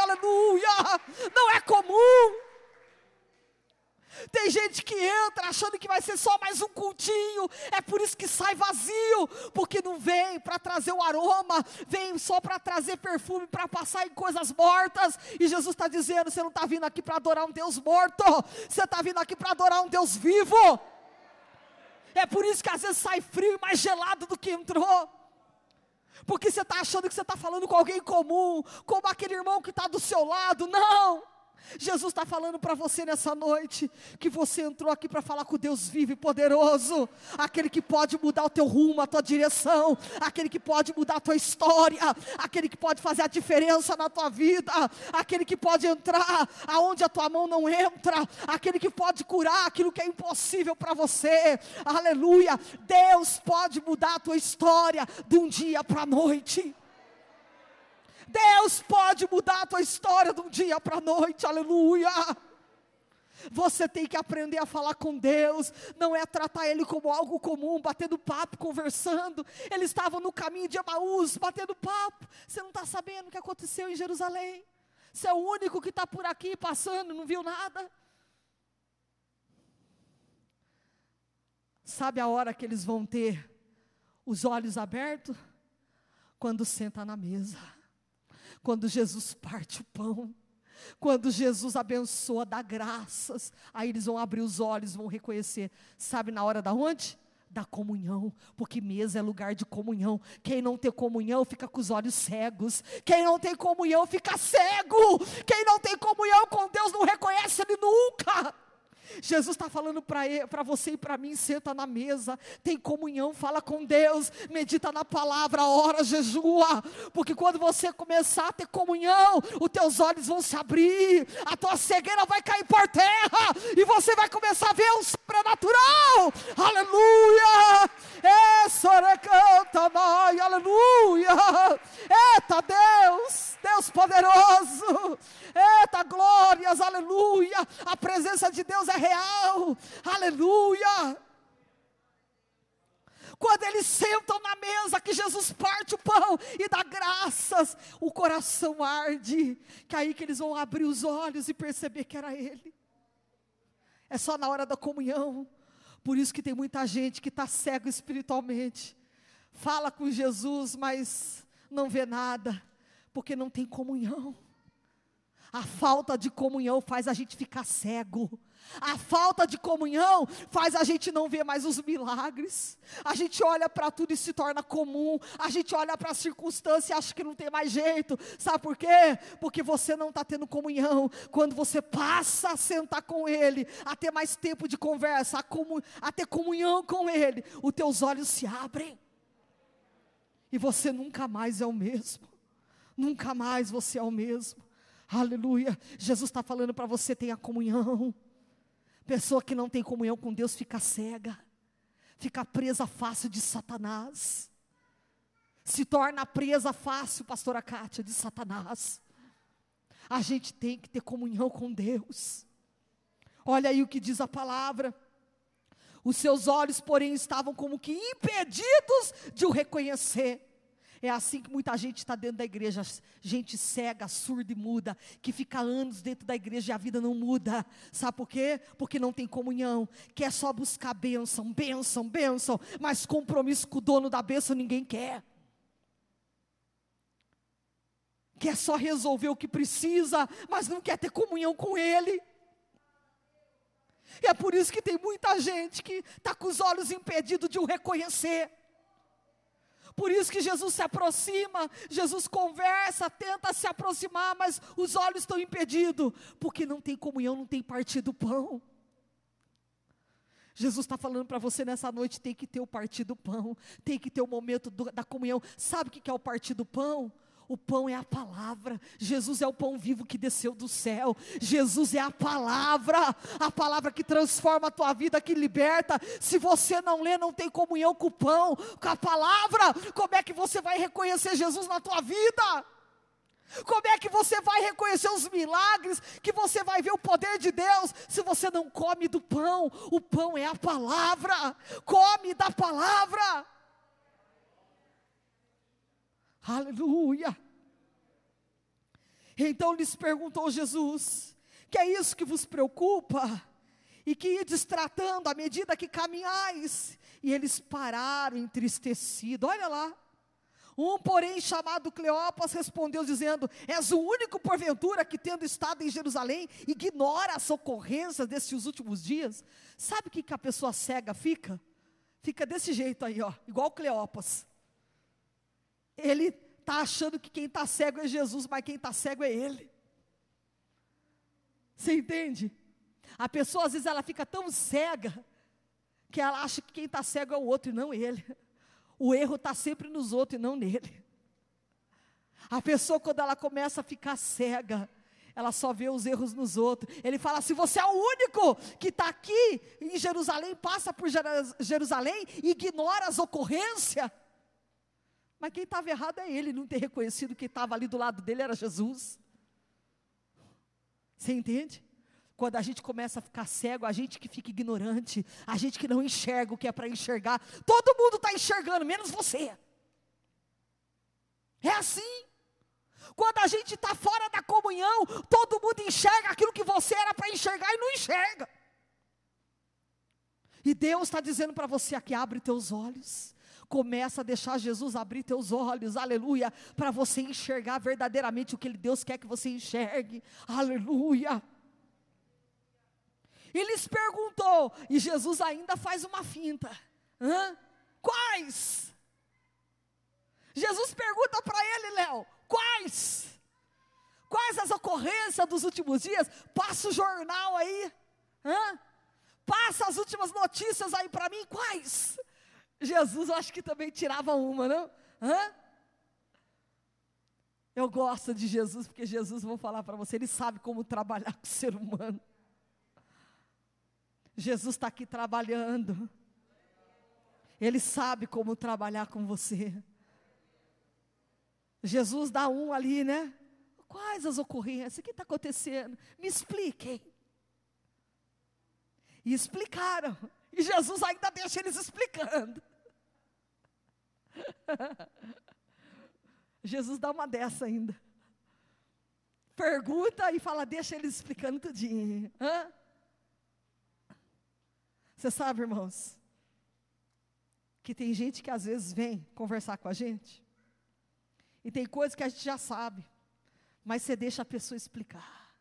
aleluia. Não é comum. Tem gente que entra achando que vai ser só mais um cultinho, é por isso que sai vazio, porque não vem para trazer o aroma, vem só para trazer perfume, para passar em coisas mortas. E Jesus está dizendo: você não está vindo aqui para adorar um Deus morto, você está vindo aqui para adorar um Deus vivo. É por isso que às vezes sai frio e mais gelado do que entrou. Porque você está achando que você está falando com alguém comum, como aquele irmão que está do seu lado. Não! Jesus está falando para você nessa noite que você entrou aqui para falar com Deus vivo e poderoso, aquele que pode mudar o teu rumo, a tua direção, aquele que pode mudar a tua história, aquele que pode fazer a diferença na tua vida, aquele que pode entrar aonde a tua mão não entra, aquele que pode curar aquilo que é impossível para você. Aleluia! Deus pode mudar a tua história de um dia para a noite. Deus pode mudar a tua história de um dia para a noite, aleluia. Você tem que aprender a falar com Deus, não é tratar Ele como algo comum, batendo papo, conversando. Eles estavam no caminho de Emaús, batendo papo. Você não está sabendo o que aconteceu em Jerusalém. Você é o único que está por aqui passando, não viu nada. Sabe a hora que eles vão ter os olhos abertos? Quando senta na mesa. Quando Jesus parte o pão, quando Jesus abençoa, dá graças, aí eles vão abrir os olhos, vão reconhecer. Sabe na hora da onde? Da comunhão, porque mesa é lugar de comunhão. Quem não tem comunhão fica com os olhos cegos. Quem não tem comunhão fica cego. Quem não tem comunhão com Deus não reconhece Ele nunca. Jesus está falando para você e para mim: senta na mesa, tem comunhão, fala com Deus, medita na palavra, ora, jejua, porque quando você começar a ter comunhão, os teus olhos vão se abrir, a tua cegueira vai cair por terra, e você vai começar a ver o sobrenatural, aleluia! É, aleluia! Eita Deus, Deus poderoso, eita glórias, aleluia! A presença de Deus é real, aleluia. Quando eles sentam na mesa, que Jesus parte o pão e dá graças, o coração arde, que é aí que eles vão abrir os olhos e perceber que era Ele. É só na hora da comunhão. Por isso que tem muita gente que está cego espiritualmente. Fala com Jesus, mas não vê nada, porque não tem comunhão. A falta de comunhão faz a gente ficar cego. A falta de comunhão faz a gente não ver mais os milagres. A gente olha para tudo e se torna comum. A gente olha para a circunstância e acha que não tem mais jeito. Sabe por quê? Porque você não está tendo comunhão. Quando você passa a sentar com Ele, a ter mais tempo de conversa, a, comu a ter comunhão com Ele, os teus olhos se abrem. E você nunca mais é o mesmo. Nunca mais você é o mesmo. Aleluia. Jesus está falando para você: tenha comunhão. Pessoa que não tem comunhão com Deus fica cega, fica presa fácil de Satanás. Se torna presa fácil, pastora Kátia, de Satanás. A gente tem que ter comunhão com Deus. Olha aí o que diz a palavra. Os seus olhos, porém, estavam como que impedidos de o reconhecer. É assim que muita gente está dentro da igreja, gente cega, surda e muda, que fica anos dentro da igreja e a vida não muda. Sabe por quê? Porque não tem comunhão, quer só buscar bênção, bênção, bênção, mas compromisso com o dono da bênção ninguém quer. Quer só resolver o que precisa, mas não quer ter comunhão com Ele. E é por isso que tem muita gente que está com os olhos impedidos de o reconhecer. Por isso que Jesus se aproxima, Jesus conversa, tenta se aproximar, mas os olhos estão impedidos, porque não tem comunhão, não tem partido pão. Jesus está falando para você nessa noite: tem que ter o partido pão, tem que ter o momento do, da comunhão. Sabe o que é o partido pão? O pão é a palavra. Jesus é o pão vivo que desceu do céu. Jesus é a palavra, a palavra que transforma a tua vida, que liberta. Se você não lê, não tem comunhão com o pão, com a palavra, como é que você vai reconhecer Jesus na tua vida? Como é que você vai reconhecer os milagres, que você vai ver o poder de Deus, se você não come do pão? O pão é a palavra, come da palavra. Aleluia. Então lhes perguntou Jesus: Que é isso que vos preocupa? E que ides tratando à medida que caminhais? E eles pararam entristecidos. Olha lá. Um, porém, chamado Cleopas, respondeu dizendo: És o único, porventura, que tendo estado em Jerusalém, ignora as ocorrências desses últimos dias. Sabe o que, que a pessoa cega fica? Fica desse jeito aí, ó, igual Cleopas ele está achando que quem está cego é Jesus, mas quem está cego é ele. Você entende? A pessoa às vezes ela fica tão cega que ela acha que quem está cego é o outro e não ele. O erro está sempre nos outros e não nele. A pessoa, quando ela começa a ficar cega, ela só vê os erros nos outros. Ele fala: se você é o único que está aqui em Jerusalém, passa por Jerusalém, ignora as ocorrências. Mas quem estava errado é ele, não ter reconhecido que estava ali do lado dele era Jesus. Você entende? Quando a gente começa a ficar cego, a gente que fica ignorante, a gente que não enxerga o que é para enxergar, todo mundo está enxergando, menos você. É assim. Quando a gente está fora da comunhão, todo mundo enxerga aquilo que você era para enxergar e não enxerga. E Deus está dizendo para você aqui: abre teus olhos, Começa a deixar Jesus abrir teus olhos, aleluia, para você enxergar verdadeiramente o que Deus quer que você enxergue, aleluia. E lhes perguntou, e Jesus ainda faz uma finta: Hã? quais? Jesus pergunta para ele, Léo, quais? Quais as ocorrências dos últimos dias? Passa o jornal aí, Hã? passa as últimas notícias aí para mim, quais? Jesus, eu acho que também tirava uma, não? Hã? Eu gosto de Jesus, porque Jesus, vou falar para você, ele sabe como trabalhar <laughs> com o ser humano. Jesus está aqui trabalhando. Ele sabe como trabalhar com você. Jesus dá um ali, né? Quais as ocorrências? O que está acontecendo? Me expliquem. E explicaram. E Jesus ainda deixa eles explicando. <laughs> Jesus dá uma dessa ainda. Pergunta e fala, deixa eles explicando tudinho. Hã? Você sabe, irmãos, que tem gente que às vezes vem conversar com a gente, e tem coisas que a gente já sabe, mas você deixa a pessoa explicar.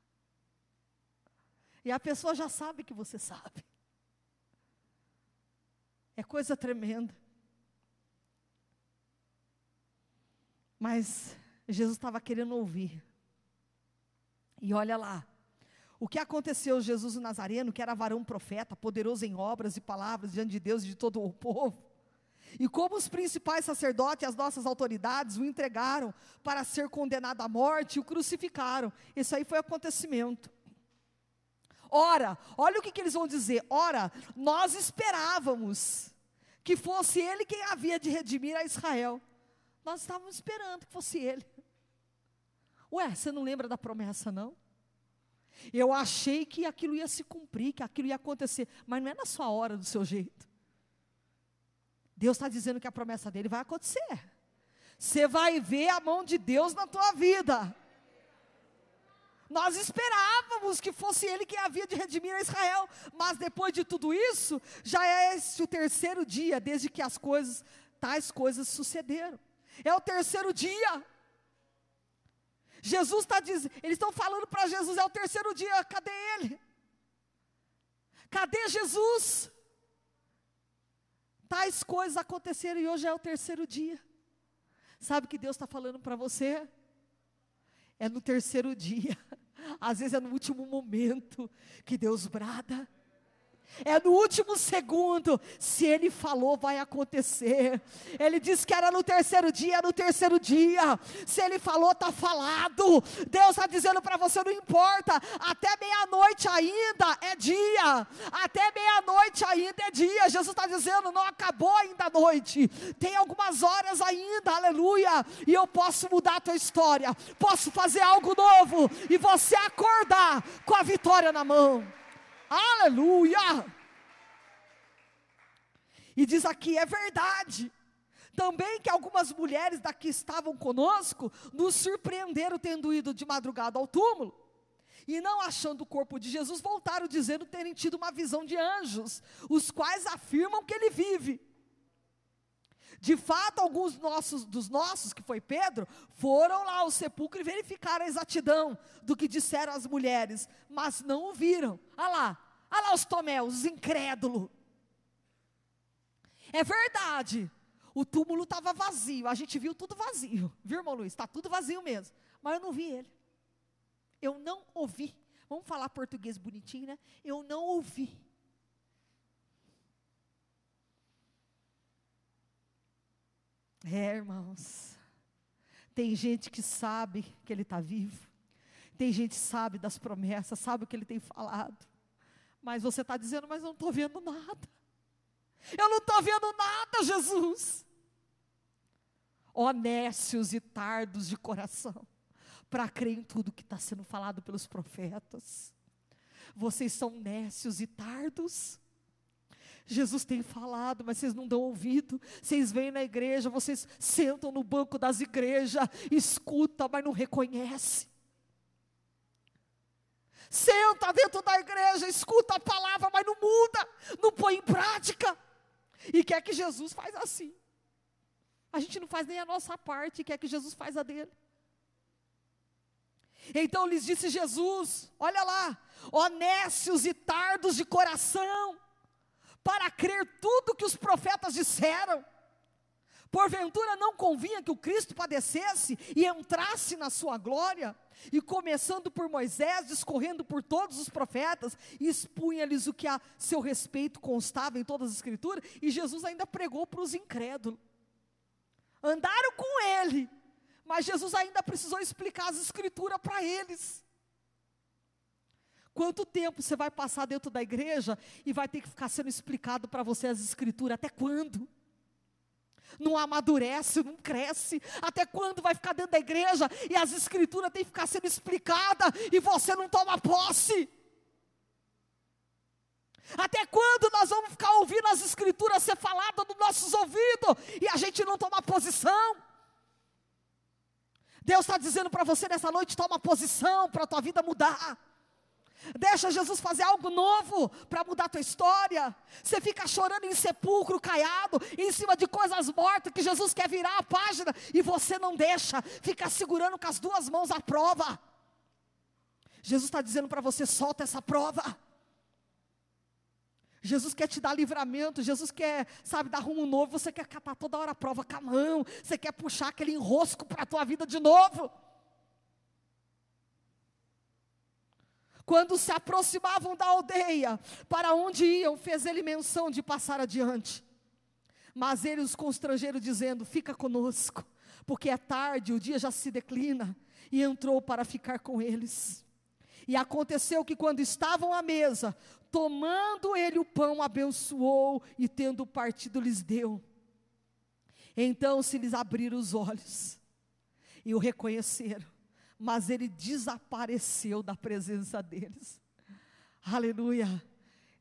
E a pessoa já sabe que você sabe. É coisa tremenda. Mas Jesus estava querendo ouvir. E olha lá. O que aconteceu Jesus o Nazareno, que era varão profeta, poderoso em obras e palavras diante de Deus e de todo o povo. E como os principais sacerdotes e as nossas autoridades o entregaram para ser condenado à morte e o crucificaram. Isso aí foi acontecimento. Ora, olha o que, que eles vão dizer. Ora, nós esperávamos que fosse ele quem havia de redimir a Israel. Nós estávamos esperando que fosse ele. Ué, você não lembra da promessa, não? Eu achei que aquilo ia se cumprir, que aquilo ia acontecer, mas não é na sua hora, do seu jeito. Deus está dizendo que a promessa dele vai acontecer. você vai ver a mão de Deus na tua vida. Nós esperávamos que fosse ele quem havia de redimir a Israel, mas depois de tudo isso, já é esse o terceiro dia desde que as coisas, tais coisas sucederam. É o terceiro dia. Jesus está dizendo, eles estão falando para Jesus, é o terceiro dia, cadê ele? Cadê Jesus? Tais coisas aconteceram e hoje é o terceiro dia. Sabe o que Deus está falando para você? É no terceiro dia, às vezes é no último momento que Deus brada. É no último segundo, se ele falou, vai acontecer. Ele disse que era no terceiro dia, é no terceiro dia. Se ele falou, está falado. Deus está dizendo para você: não importa, até meia-noite ainda é dia. Até meia-noite ainda é dia. Jesus está dizendo: não acabou ainda a noite. Tem algumas horas ainda, aleluia. E eu posso mudar a tua história. Posso fazer algo novo. E você acordar com a vitória na mão. Aleluia! E diz aqui, é verdade. Também que algumas mulheres daqui estavam conosco, nos surpreenderam tendo ido de madrugada ao túmulo. E não achando o corpo de Jesus, voltaram dizendo terem tido uma visão de anjos, os quais afirmam que ele vive. De fato, alguns nossos, dos nossos, que foi Pedro, foram lá ao sepulcro e verificaram a exatidão do que disseram as mulheres, mas não o viram. Olha lá, olha lá os Tomé, os incrédulos. É verdade, o túmulo estava vazio, a gente viu tudo vazio, viu, irmão Luiz? Está tudo vazio mesmo, mas eu não vi ele. Eu não ouvi. Vamos falar português bonitinho, né? Eu não ouvi. É, irmãos. Tem gente que sabe que ele está vivo. Tem gente que sabe das promessas, sabe o que ele tem falado. Mas você está dizendo, mas eu não estou vendo nada. Eu não estou vendo nada, Jesus. Honestos e tardos de coração, para crer em tudo que está sendo falado pelos profetas. Vocês são nécios e tardos. Jesus tem falado, mas vocês não dão ouvido. Vocês vêm na igreja, vocês sentam no banco das igrejas, escuta, mas não reconhece. Senta dentro da igreja, escuta a palavra, mas não muda, não põe em prática. E quer que Jesus faz assim. A gente não faz nem a nossa parte, quer que Jesus faz a dele. Então lhes disse Jesus: Olha lá, honestos e tardos de coração, para crer tudo que os profetas disseram. Porventura não convinha que o Cristo padecesse e entrasse na sua glória? E começando por Moisés, discorrendo por todos os profetas, expunha-lhes o que a seu respeito constava em todas as escrituras, e Jesus ainda pregou para os incrédulos. Andaram com ele, mas Jesus ainda precisou explicar as escrituras para eles. Quanto tempo você vai passar dentro da igreja e vai ter que ficar sendo explicado para você as escrituras? Até quando? Não amadurece, não cresce. Até quando vai ficar dentro da igreja e as escrituras têm que ficar sendo explicadas e você não toma posse? Até quando nós vamos ficar ouvindo as escrituras ser faladas nos nossos ouvidos e a gente não toma posição? Deus está dizendo para você nessa noite: toma posição para a tua vida mudar. Deixa Jesus fazer algo novo para mudar a tua história. Você fica chorando em sepulcro caiado, em cima de coisas mortas, que Jesus quer virar a página e você não deixa, fica segurando com as duas mãos a prova. Jesus está dizendo para você: solta essa prova. Jesus quer te dar livramento, Jesus quer, sabe, dar rumo novo, você quer catar toda hora a prova com a mão, você quer puxar aquele enrosco para a tua vida de novo. Quando se aproximavam da aldeia, para onde iam, fez ele menção de passar adiante. Mas ele os constrangeram, dizendo: Fica conosco, porque é tarde, o dia já se declina. E entrou para ficar com eles. E aconteceu que, quando estavam à mesa, tomando ele o pão, abençoou e, tendo partido, lhes deu. Então se lhes abriram os olhos e o reconheceram mas ele desapareceu da presença deles. Aleluia.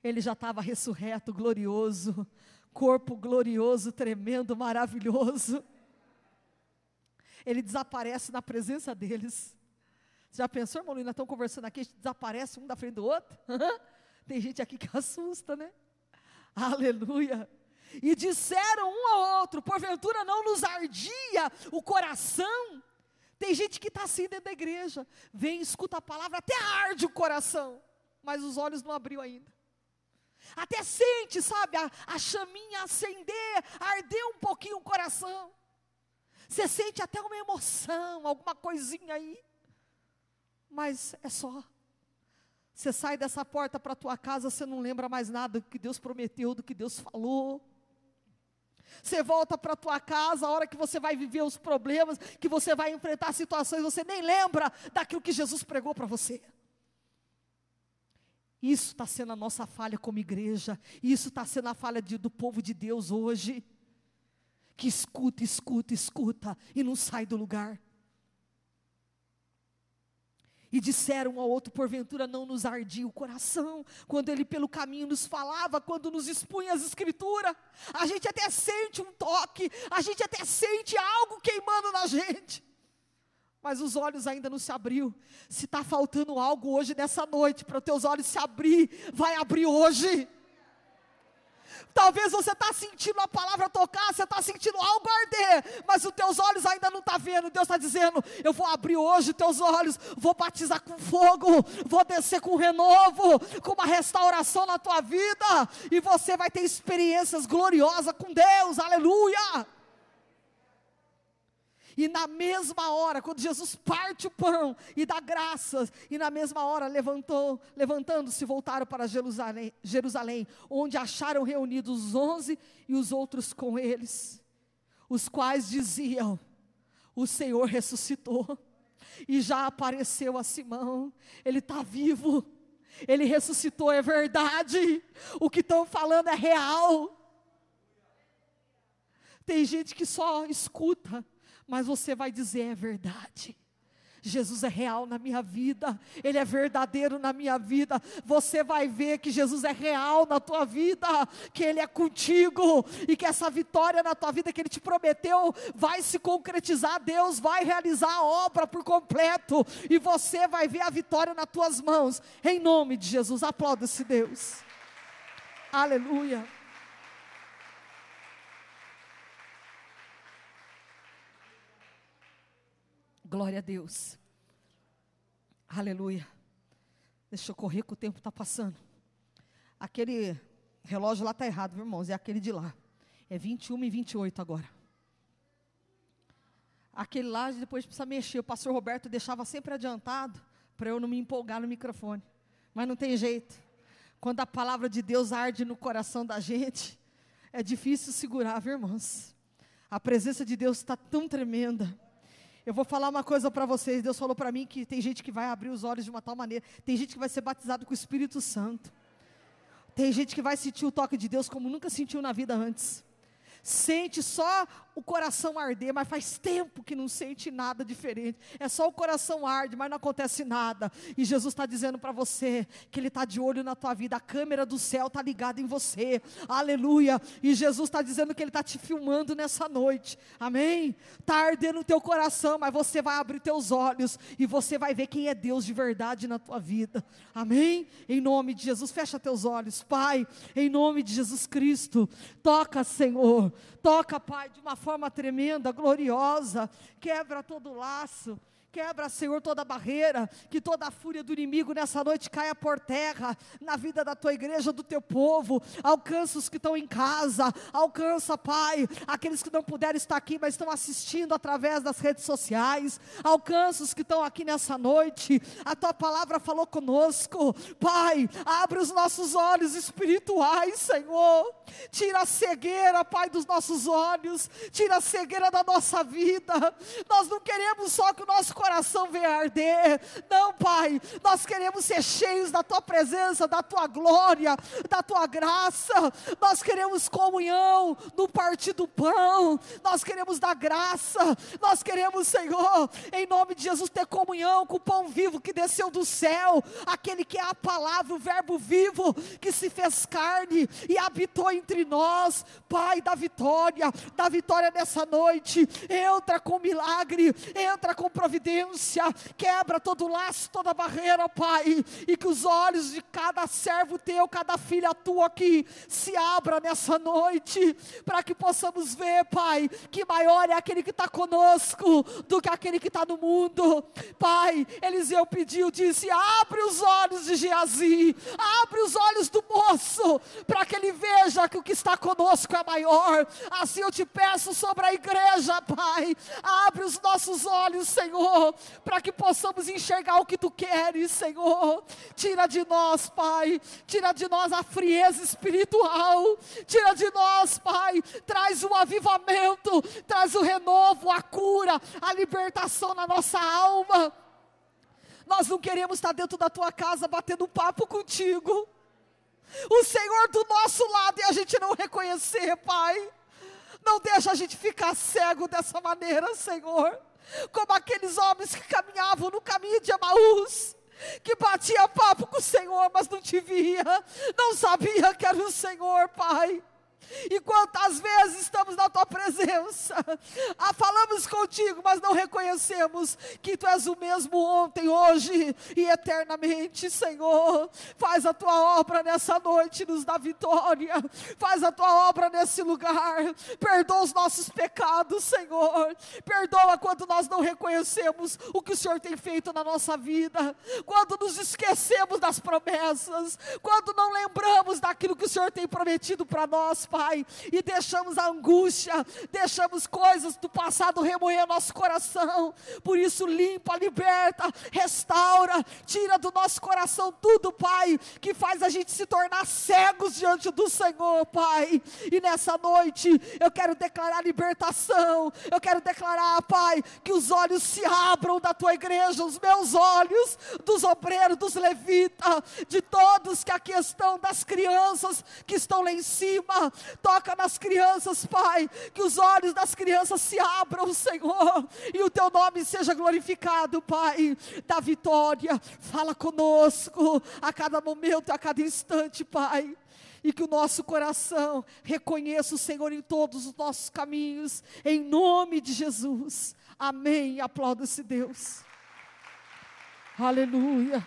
Ele já estava ressurreto, glorioso, corpo glorioso, tremendo, maravilhoso. ele desaparece na presença deles. Você já pensou, irmão, nós estamos conversando aqui, a gente desaparece um da frente do outro? <laughs> Tem gente aqui que assusta, né? Aleluia. E disseram um ao outro, porventura não nos ardia o coração? Tem gente que está assim dentro da igreja, vem, escuta a palavra, até arde o coração, mas os olhos não abriu ainda. Até sente, sabe, a, a chaminha acender, arder um pouquinho o coração. Você sente até uma emoção, alguma coisinha aí. Mas é só. Você sai dessa porta para a tua casa, você não lembra mais nada do que Deus prometeu, do que Deus falou. Você volta para a tua casa, a hora que você vai viver os problemas, que você vai enfrentar situações, você nem lembra daquilo que Jesus pregou para você. Isso está sendo a nossa falha como igreja, isso está sendo a falha de, do povo de Deus hoje, que escuta, escuta, escuta e não sai do lugar. E disseram um ao outro, porventura não nos ardia o coração, quando ele pelo caminho nos falava, quando nos expunha as escrituras. A gente até sente um toque, a gente até sente algo queimando na gente. Mas os olhos ainda não se abriu. Se está faltando algo hoje nessa noite, para os teus olhos se abrir, vai abrir hoje. Talvez você está sentindo a palavra tocar, você está sentindo algo arder, mas os teus olhos ainda não estão tá vendo. Deus está dizendo: Eu vou abrir hoje os teus olhos, vou batizar com fogo, vou descer com renovo, com uma restauração na tua vida, e você vai ter experiências gloriosas com Deus, aleluia. E na mesma hora, quando Jesus parte o pão e dá graças, e na mesma hora levantou, levantando-se, voltaram para Jerusalém, Jerusalém, onde acharam reunidos os onze e os outros com eles, os quais diziam: O Senhor ressuscitou e já apareceu a Simão, ele está vivo, ele ressuscitou, é verdade, o que estão falando é real. Tem gente que só escuta, mas você vai dizer: é verdade. Jesus é real na minha vida, Ele é verdadeiro na minha vida. Você vai ver que Jesus é real na tua vida, que Ele é contigo e que essa vitória na tua vida que Ele te prometeu vai se concretizar. Deus vai realizar a obra por completo e você vai ver a vitória nas tuas mãos, em nome de Jesus. Aplauda-se, Deus. Aleluia. Glória a Deus. Aleluia. Deixa eu correr que o tempo está passando. Aquele relógio lá está errado, irmãos? É aquele de lá. É 21 e 28 agora. Aquele lá depois precisa mexer. O pastor Roberto deixava sempre adiantado para eu não me empolgar no microfone. Mas não tem jeito. Quando a palavra de Deus arde no coração da gente, é difícil segurar, viu, irmãos? A presença de Deus está tão tremenda eu vou falar uma coisa para vocês. Deus falou para mim que tem gente que vai abrir os olhos de uma tal maneira. Tem gente que vai ser batizado com o Espírito Santo. Tem gente que vai sentir o toque de Deus como nunca sentiu na vida antes sente só o coração arder, mas faz tempo que não sente nada diferente. É só o coração arde, mas não acontece nada. E Jesus está dizendo para você que Ele está de olho na tua vida, a câmera do céu está ligada em você. Aleluia. E Jesus está dizendo que Ele está te filmando nessa noite. Amém? Está ardendo o teu coração, mas você vai abrir teus olhos e você vai ver quem é Deus de verdade na tua vida. Amém? Em nome de Jesus, fecha teus olhos, Pai. Em nome de Jesus Cristo, toca, Senhor. Toca, Pai, de uma forma tremenda, gloriosa. Quebra todo laço. Quebra, Senhor, toda barreira, que toda a fúria do inimigo nessa noite caia por terra, na vida da tua igreja, do teu povo. Alcança os que estão em casa, alcança, Pai, aqueles que não puderam estar aqui, mas estão assistindo através das redes sociais. Alcança os que estão aqui nessa noite. A tua palavra falou conosco, Pai. Abre os nossos olhos espirituais, Senhor. Tira a cegueira, Pai, dos nossos olhos. Tira a cegueira da nossa vida. Nós não queremos só que o nosso coração coração venha arder. Não, Pai, nós queremos ser cheios da tua presença, da tua glória, da tua graça. Nós queremos comunhão no partir do pão. Nós queremos da graça. Nós queremos, Senhor, em nome de Jesus, ter comunhão com o pão vivo que desceu do céu, aquele que é a palavra, o Verbo vivo que se fez carne e habitou entre nós. Pai da vitória, da vitória nessa noite. Entra com milagre, entra com providência, quebra todo laço, toda barreira, Pai, e que os olhos de cada servo teu, cada filha tua aqui se abra nessa noite, para que possamos ver, Pai, que maior é aquele que está conosco do que aquele que está no mundo. Pai, Eliseu pediu, disse: abre os olhos de Geazi, abre os olhos do moço, para que ele veja que o que está conosco é maior. Assim eu te peço sobre a igreja, Pai, abre os nossos olhos, Senhor, para que possamos enxergar o que tu queres, Senhor. Tira de nós, Pai, tira de nós a frieza espiritual, tira de nós, Pai, traz o avivamento, traz o renovo, a cura, a libertação na nossa alma. Nós não queremos estar dentro da tua casa batendo papo contigo. O Senhor do nosso lado e a gente não reconhecer, Pai. Não deixa a gente ficar cego dessa maneira, Senhor. Como aqueles homens que caminhavam no caminho de Emaús que batia papo com o Senhor, mas não te via, não sabia que era o Senhor, Pai. E quantas vezes estamos na tua presença, ah, falamos contigo, mas não reconhecemos que tu és o mesmo ontem, hoje e eternamente, Senhor. Faz a tua obra nessa noite, nos dá vitória. Faz a tua obra nesse lugar. Perdoa os nossos pecados, Senhor. Perdoa quando nós não reconhecemos o que o Senhor tem feito na nossa vida, quando nos esquecemos das promessas, quando não lembramos daquilo que o Senhor tem prometido para nós, Pai, e deixamos a angústia, deixamos coisas do passado remoer nosso coração. Por isso, limpa, liberta, restaura, tira do nosso coração tudo, Pai, que faz a gente se tornar cegos diante do Senhor, Pai. E nessa noite, eu quero declarar libertação, eu quero declarar, Pai, que os olhos se abram da tua igreja, os meus olhos, dos obreiros, dos levitas, de todos que aqui estão, das crianças que estão lá em cima, Toca nas crianças, Pai, que os olhos das crianças se abram, Senhor, e o teu nome seja glorificado, Pai, da vitória. Fala conosco a cada momento, a cada instante, Pai e que o nosso coração reconheça o Senhor em todos os nossos caminhos, em nome de Jesus. Amém. Aplauda-se Deus. Aleluia.